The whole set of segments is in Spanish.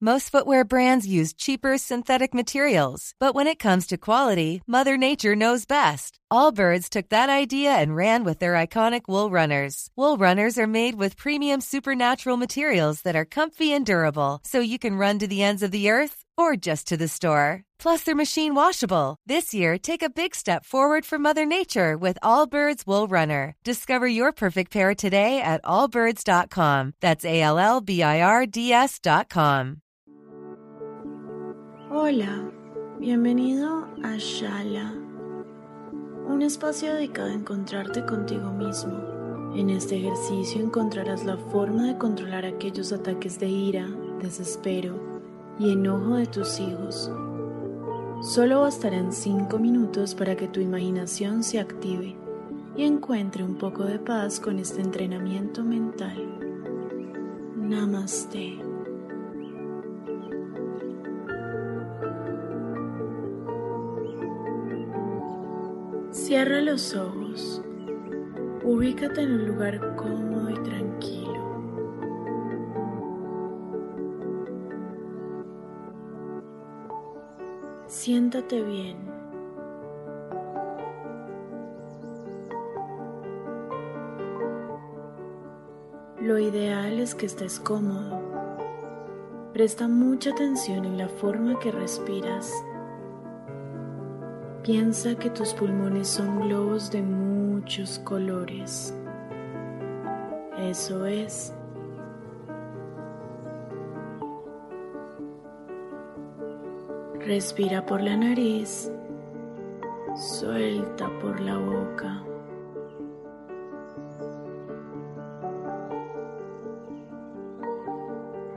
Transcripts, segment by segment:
Most footwear brands use cheaper synthetic materials, but when it comes to quality, Mother Nature knows best. Allbirds took that idea and ran with their iconic wool runners. Wool runners are made with premium supernatural materials that are comfy and durable, so you can run to the ends of the earth or just to the store. Plus, they're machine washable. This year, take a big step forward for Mother Nature with Allbirds Wool Runner. Discover your perfect pair today at allbirds.com. That's A L L B I R D S.com. Hola, bienvenido a Shala, un espacio dedicado a encontrarte contigo mismo. En este ejercicio encontrarás la forma de controlar aquellos ataques de ira, desespero y enojo de tus hijos. Solo bastarán 5 minutos para que tu imaginación se active y encuentre un poco de paz con este entrenamiento mental. Namaste. Cierra los ojos. Ubícate en un lugar cómodo y tranquilo. Siéntate bien. Lo ideal es que estés cómodo. Presta mucha atención en la forma que respiras. Piensa que tus pulmones son globos de muchos colores. Eso es. Respira por la nariz, suelta por la boca.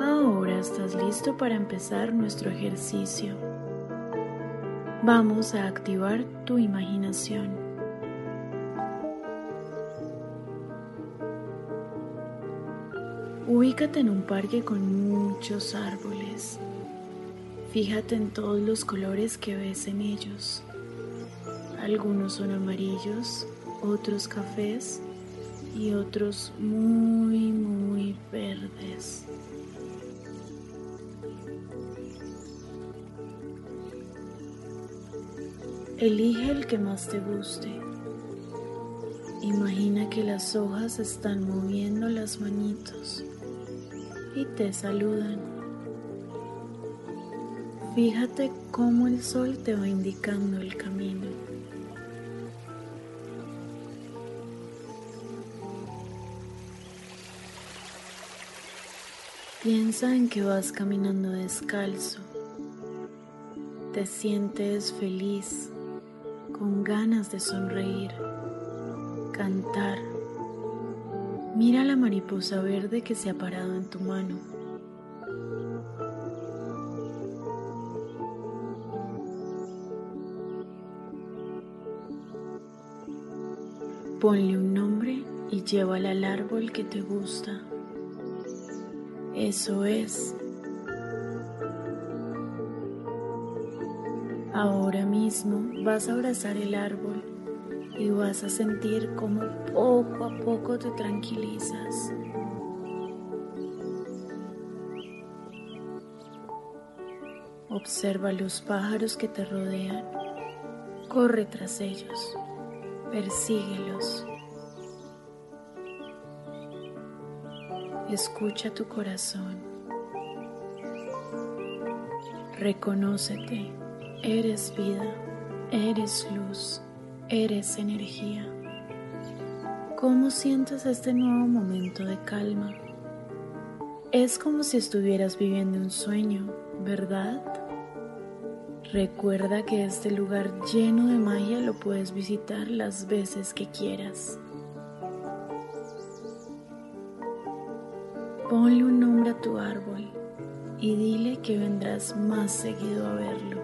Ahora estás listo para empezar nuestro ejercicio. Vamos a activar tu imaginación. Ubícate en un parque con muchos árboles. Fíjate en todos los colores que ves en ellos. Algunos son amarillos, otros cafés y otros muy, muy verdes. Elige el que más te guste. Imagina que las hojas están moviendo las manitos y te saludan. Fíjate cómo el sol te va indicando el camino. Piensa en que vas caminando descalzo. Te sientes feliz, con ganas de sonreír, cantar. Mira la mariposa verde que se ha parado en tu mano. Ponle un nombre y llévala al árbol que te gusta. Eso es. Ahora mismo vas a abrazar el árbol y vas a sentir como poco a poco te tranquilizas. Observa los pájaros que te rodean. Corre tras ellos. Persíguelos. Escucha tu corazón. Reconócete. Eres vida. Eres luz. Eres energía. ¿Cómo sientes este nuevo momento de calma? Es como si estuvieras viviendo un sueño, ¿verdad? Recuerda que este lugar lleno de magia lo puedes visitar las veces que quieras. Ponle un nombre a tu árbol y dile que vendrás más seguido a verlo.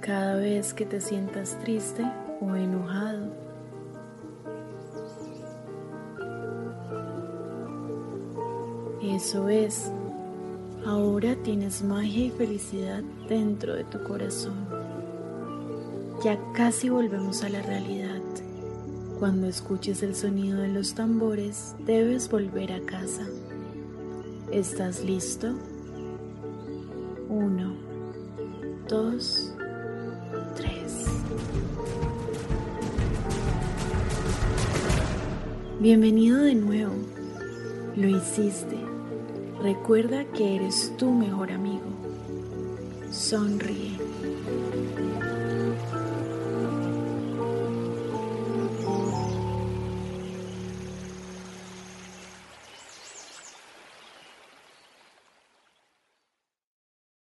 cada vez que te sientas triste o enojado. Eso es, ahora tienes magia y felicidad dentro de tu corazón. Ya casi volvemos a la realidad. Cuando escuches el sonido de los tambores, debes volver a casa. ¿Estás listo? Uno, dos, tres. Bienvenido de nuevo. Lo hiciste. Recuerda que eres tu mejor amigo. Sonríe.